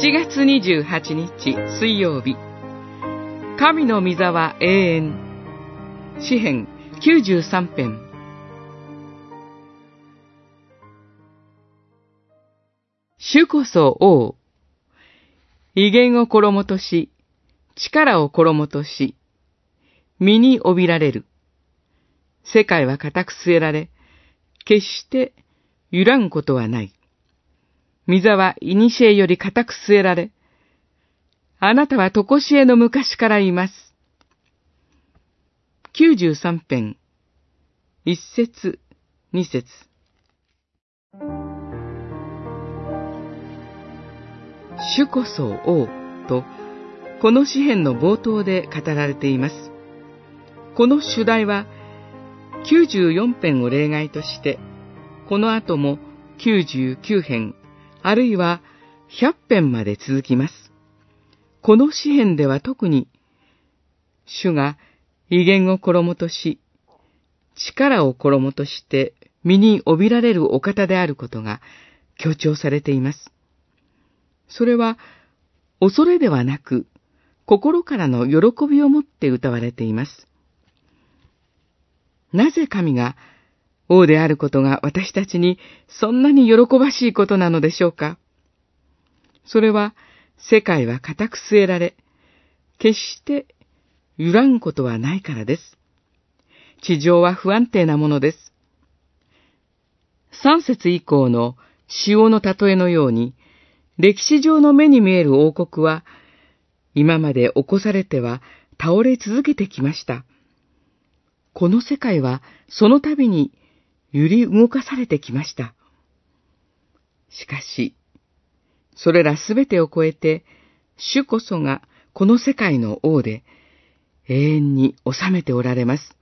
7月28日水曜日。神の御座は永遠。詩編93編。主こそ王。威厳を衣とし力を衣とし身に帯びられる。世界は固く据えられ決して揺らんことはない。御座は古より固く据えられ、あなたはとこしえの昔からいます。93編、一節、二節。主こそ王と、この詩篇の冒頭で語られています。この主題は、94編を例外として、この後も99編、あるいは100編まで続きます。この詩篇では特に、主が威厳を衣とし、力を衣として身に帯びられるお方であることが強調されています。それは、恐れではなく、心からの喜びを持って歌われています。なぜ神が王であることが私たちにそんなに喜ばしいことなのでしょうか？それは世界は固く据えられ、決して揺らんことはないからです。地上は不安定なものです。三節以降の潮の例えのように、歴史上の目に見える王国は、今まで起こされては倒れ続けてきました。この世界はその度に揺り動かされてきました。しかし、それらすべてを超えて、主こそがこの世界の王で、永遠に治めておられます。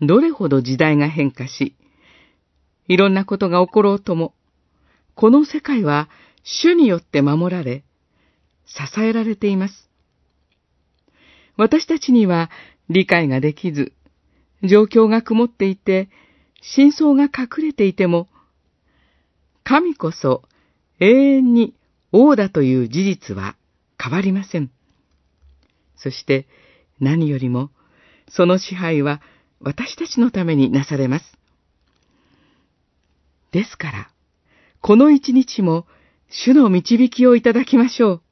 どれほど時代が変化し、いろんなことが起ころうとも、この世界は主によって守られ、支えられています。私たちには理解ができず、状況が曇っていて、真相が隠れていても、神こそ永遠に王だという事実は変わりません。そして何よりも、その支配は私たちのためになされます。ですから、この一日も主の導きをいただきましょう。